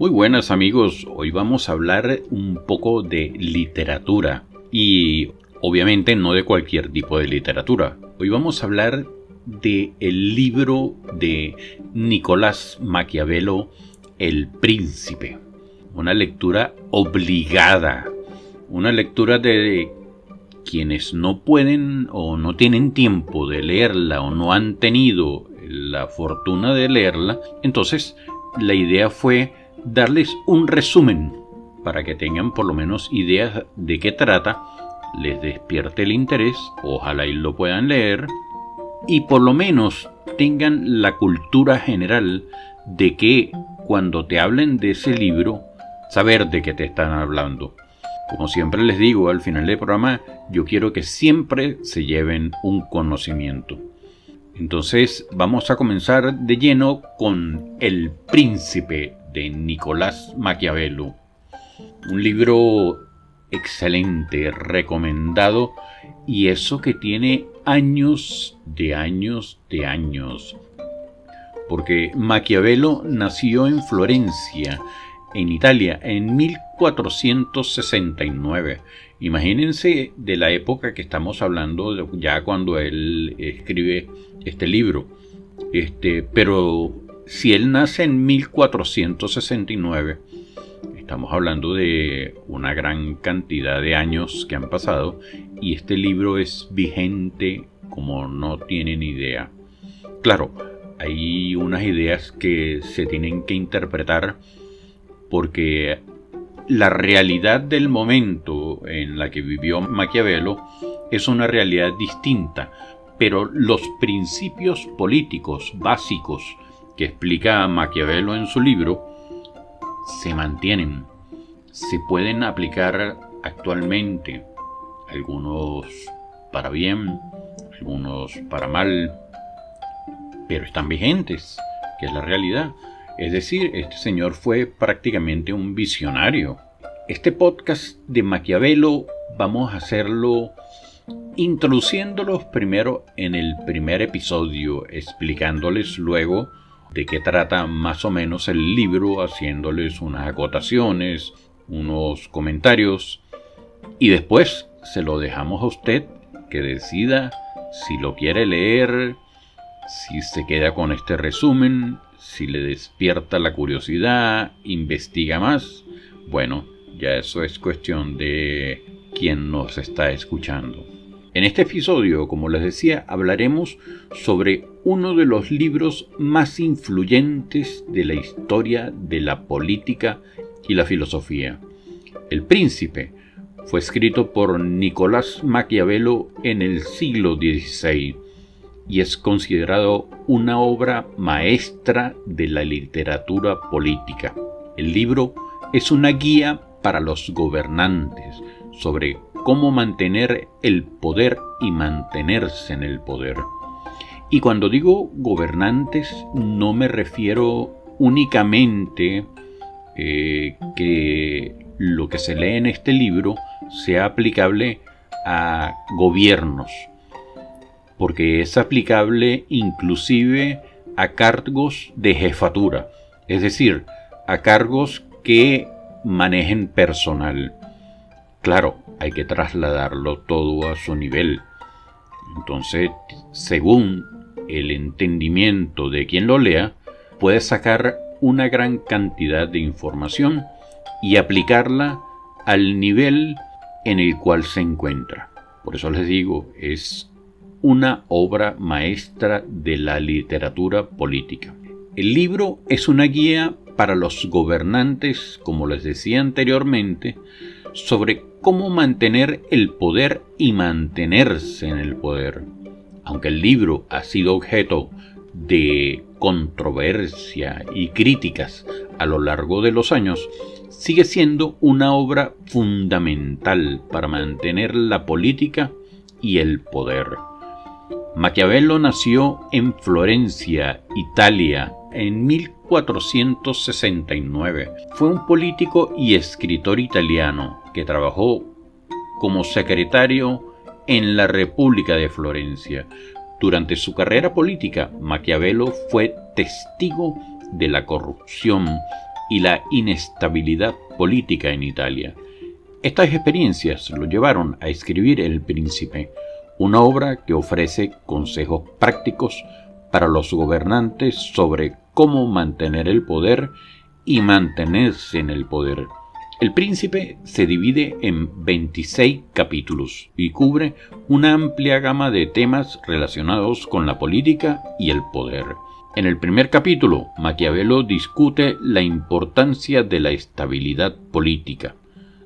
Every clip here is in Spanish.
Muy buenas amigos, hoy vamos a hablar un poco de literatura y obviamente no de cualquier tipo de literatura. Hoy vamos a hablar de el libro de Nicolás Maquiavelo, El Príncipe. Una lectura obligada, una lectura de quienes no pueden o no tienen tiempo de leerla o no han tenido la fortuna de leerla, entonces la idea fue darles un resumen para que tengan por lo menos ideas de qué trata, les despierte el interés, ojalá y lo puedan leer, y por lo menos tengan la cultura general de que cuando te hablen de ese libro, saber de qué te están hablando. Como siempre les digo al final del programa, yo quiero que siempre se lleven un conocimiento. Entonces vamos a comenzar de lleno con El Príncipe de Nicolás Maquiavelo. Un libro excelente, recomendado, y eso que tiene años de años de años. Porque Maquiavelo nació en Florencia, en Italia, en 1469. Imagínense de la época que estamos hablando, ya cuando él escribe este libro. Este, pero si él nace en 1469, estamos hablando de una gran cantidad de años que han pasado y este libro es vigente como no tienen idea. Claro, hay unas ideas que se tienen que interpretar porque la realidad del momento en la que vivió Maquiavelo es una realidad distinta, pero los principios políticos básicos que explica Maquiavelo en su libro se mantienen, se pueden aplicar actualmente, algunos para bien, algunos para mal, pero están vigentes, que es la realidad. Es decir, este señor fue prácticamente un visionario. Este podcast de Maquiavelo vamos a hacerlo introduciéndolos primero en el primer episodio, explicándoles luego de qué trata más o menos el libro, haciéndoles unas acotaciones, unos comentarios y después se lo dejamos a usted que decida si lo quiere leer, si se queda con este resumen, si le despierta la curiosidad, investiga más. Bueno, ya eso es cuestión de quien nos está escuchando. En este episodio, como les decía, hablaremos sobre uno de los libros más influyentes de la historia de la política y la filosofía. El Príncipe fue escrito por Nicolás Maquiavelo en el siglo XVI y es considerado una obra maestra de la literatura política. El libro es una guía para los gobernantes sobre cómo mantener el poder y mantenerse en el poder. Y cuando digo gobernantes no me refiero únicamente eh, que lo que se lee en este libro sea aplicable a gobiernos, porque es aplicable inclusive a cargos de jefatura, es decir, a cargos que manejen personal. Claro, hay que trasladarlo todo a su nivel. Entonces, según el entendimiento de quien lo lea, puede sacar una gran cantidad de información y aplicarla al nivel en el cual se encuentra. Por eso les digo, es una obra maestra de la literatura política. El libro es una guía para los gobernantes, como les decía anteriormente, sobre cómo mantener el poder y mantenerse en el poder. Aunque el libro ha sido objeto de controversia y críticas a lo largo de los años, sigue siendo una obra fundamental para mantener la política y el poder. Maquiavelo nació en Florencia, Italia, en 1469. Fue un político y escritor italiano que trabajó como secretario en la República de Florencia. Durante su carrera política, Maquiavelo fue testigo de la corrupción y la inestabilidad política en Italia. Estas experiencias lo llevaron a escribir El Príncipe, una obra que ofrece consejos prácticos para los gobernantes sobre cómo mantener el poder y mantenerse en el poder. El príncipe se divide en 26 capítulos y cubre una amplia gama de temas relacionados con la política y el poder. En el primer capítulo, Maquiavelo discute la importancia de la estabilidad política.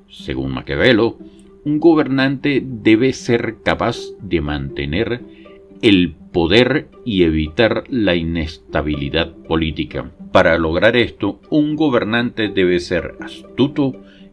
Según Maquiavelo, un gobernante debe ser capaz de mantener el poder y evitar la inestabilidad política. Para lograr esto, un gobernante debe ser astuto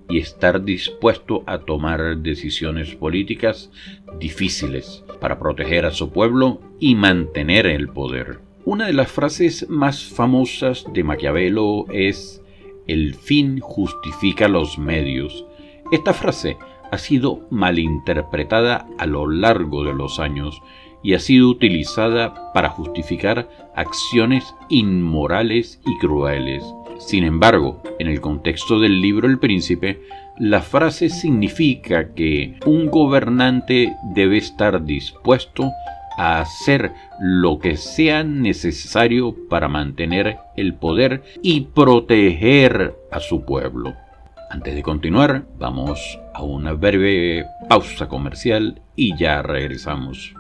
y estar dispuesto a tomar decisiones políticas difíciles para proteger a su pueblo y mantener el poder. Una de las frases más famosas de Maquiavelo es el fin justifica los medios. Esta frase ha sido malinterpretada a lo largo de los años y ha sido utilizada para justificar acciones inmorales y crueles. Sin embargo, en el contexto del libro El Príncipe, la frase significa que un gobernante debe estar dispuesto a hacer lo que sea necesario para mantener el poder y proteger a su pueblo. Antes de continuar, vamos a una breve pausa comercial y ya regresamos.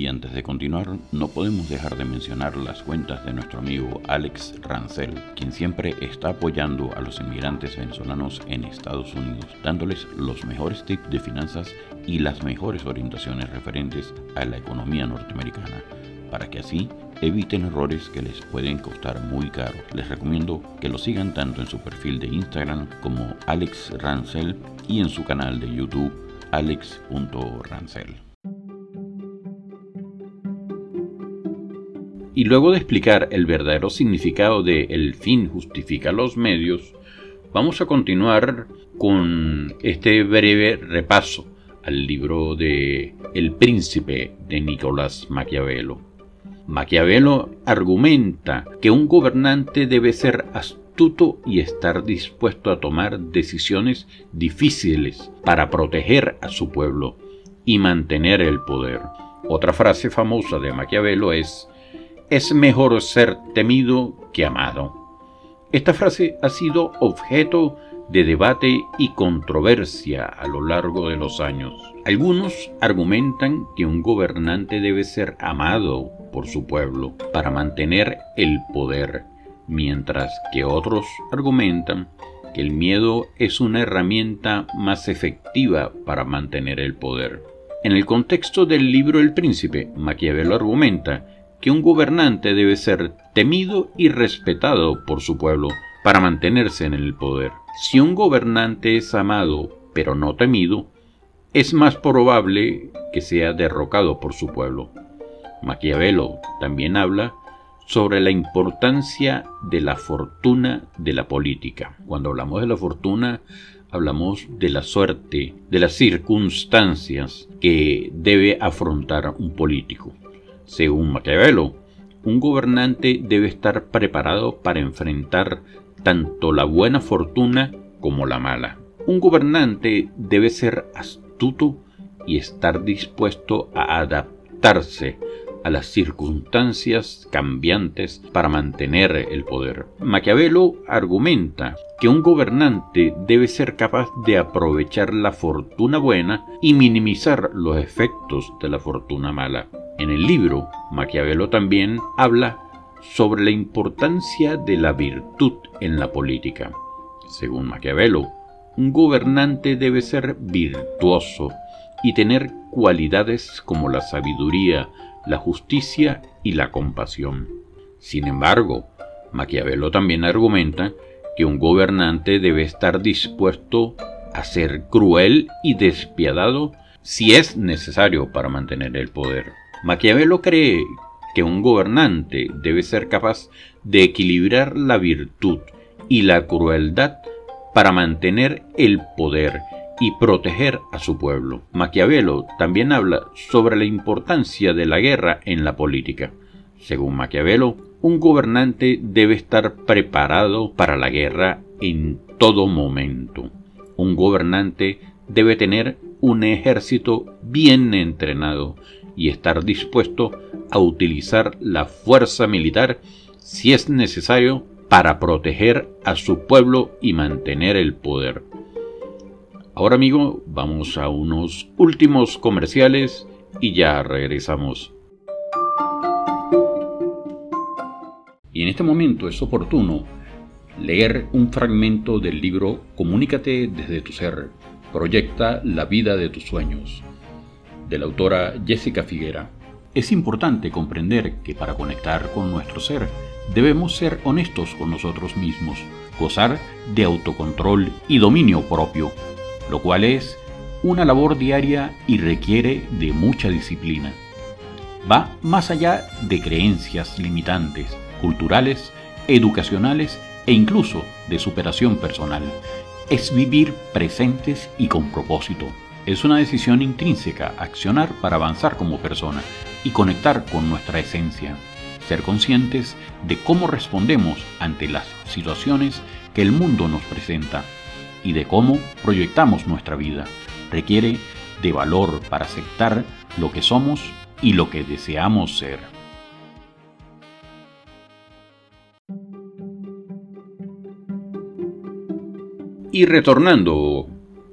Y antes de continuar, no podemos dejar de mencionar las cuentas de nuestro amigo Alex Rancel, quien siempre está apoyando a los inmigrantes venezolanos en Estados Unidos, dándoles los mejores tips de finanzas y las mejores orientaciones referentes a la economía norteamericana, para que así eviten errores que les pueden costar muy caro. Les recomiendo que lo sigan tanto en su perfil de Instagram como Alex Rancel y en su canal de YouTube alex.rancel. Y luego de explicar el verdadero significado de el fin justifica los medios, vamos a continuar con este breve repaso al libro de El príncipe de Nicolás Maquiavelo. Maquiavelo argumenta que un gobernante debe ser astuto y estar dispuesto a tomar decisiones difíciles para proteger a su pueblo y mantener el poder. Otra frase famosa de Maquiavelo es es mejor ser temido que amado. Esta frase ha sido objeto de debate y controversia a lo largo de los años. Algunos argumentan que un gobernante debe ser amado por su pueblo para mantener el poder, mientras que otros argumentan que el miedo es una herramienta más efectiva para mantener el poder. En el contexto del libro El Príncipe, Maquiavelo argumenta que un gobernante debe ser temido y respetado por su pueblo para mantenerse en el poder. Si un gobernante es amado pero no temido, es más probable que sea derrocado por su pueblo. Maquiavelo también habla sobre la importancia de la fortuna de la política. Cuando hablamos de la fortuna, hablamos de la suerte, de las circunstancias que debe afrontar un político. Según Maquiavelo, un gobernante debe estar preparado para enfrentar tanto la buena fortuna como la mala. Un gobernante debe ser astuto y estar dispuesto a adaptarse a las circunstancias cambiantes para mantener el poder. Maquiavelo argumenta que un gobernante debe ser capaz de aprovechar la fortuna buena y minimizar los efectos de la fortuna mala. En el libro, Maquiavelo también habla sobre la importancia de la virtud en la política. Según Maquiavelo, un gobernante debe ser virtuoso y tener cualidades como la sabiduría, la justicia y la compasión. Sin embargo, Maquiavelo también argumenta que un gobernante debe estar dispuesto a ser cruel y despiadado si es necesario para mantener el poder. Maquiavelo cree que un gobernante debe ser capaz de equilibrar la virtud y la crueldad para mantener el poder y proteger a su pueblo. Maquiavelo también habla sobre la importancia de la guerra en la política. Según Maquiavelo, un gobernante debe estar preparado para la guerra en todo momento. Un gobernante debe tener un ejército bien entrenado y estar dispuesto a utilizar la fuerza militar si es necesario para proteger a su pueblo y mantener el poder. Ahora amigo, vamos a unos últimos comerciales y ya regresamos. Y en este momento es oportuno leer un fragmento del libro Comunícate desde tu ser, proyecta la vida de tus sueños, de la autora Jessica Figuera. Es importante comprender que para conectar con nuestro ser debemos ser honestos con nosotros mismos, gozar de autocontrol y dominio propio, lo cual es una labor diaria y requiere de mucha disciplina. Va más allá de creencias limitantes, culturales, educacionales e incluso de superación personal. Es vivir presentes y con propósito. Es una decisión intrínseca accionar para avanzar como persona y conectar con nuestra esencia. Ser conscientes de cómo respondemos ante las situaciones que el mundo nos presenta y de cómo proyectamos nuestra vida. Requiere de valor para aceptar lo que somos y lo que deseamos ser. Y retornando,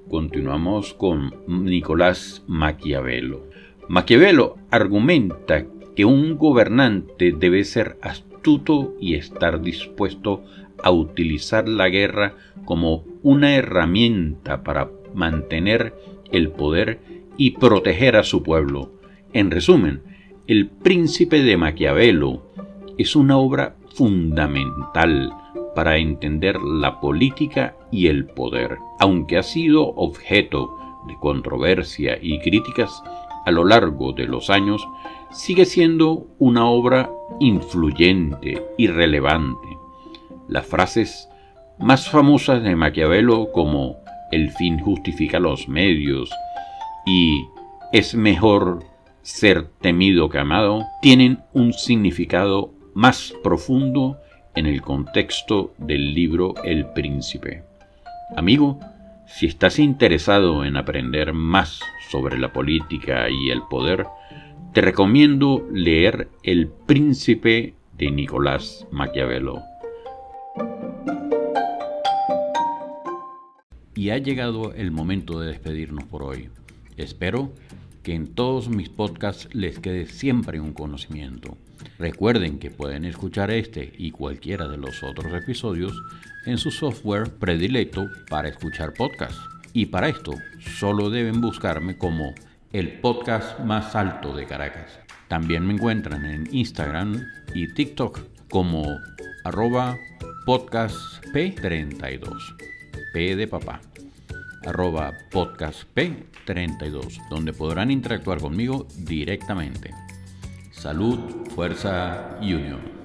continuamos con Nicolás Maquiavelo. Maquiavelo argumenta que un gobernante debe ser astuto y estar dispuesto a utilizar la guerra como una herramienta para mantener el poder y proteger a su pueblo. En resumen, El Príncipe de Maquiavelo es una obra fundamental para entender la política y el poder. Aunque ha sido objeto de controversia y críticas a lo largo de los años, sigue siendo una obra influyente y relevante. Las frases más famosas de Maquiavelo como el fin justifica los medios y es mejor ser temido que amado tienen un significado más profundo en el contexto del libro El Príncipe. Amigo, si estás interesado en aprender más sobre la política y el poder, te recomiendo leer El Príncipe de Nicolás Maquiavelo. Y ha llegado el momento de despedirnos por hoy. Espero que en todos mis podcasts les quede siempre un conocimiento. Recuerden que pueden escuchar este y cualquiera de los otros episodios en su software predilecto para escuchar podcasts. Y para esto solo deben buscarme como el podcast más alto de Caracas. También me encuentran en Instagram y TikTok como arroba podcastp32. P de papá arroba podcastp32, donde podrán interactuar conmigo directamente. Salud, fuerza y unión.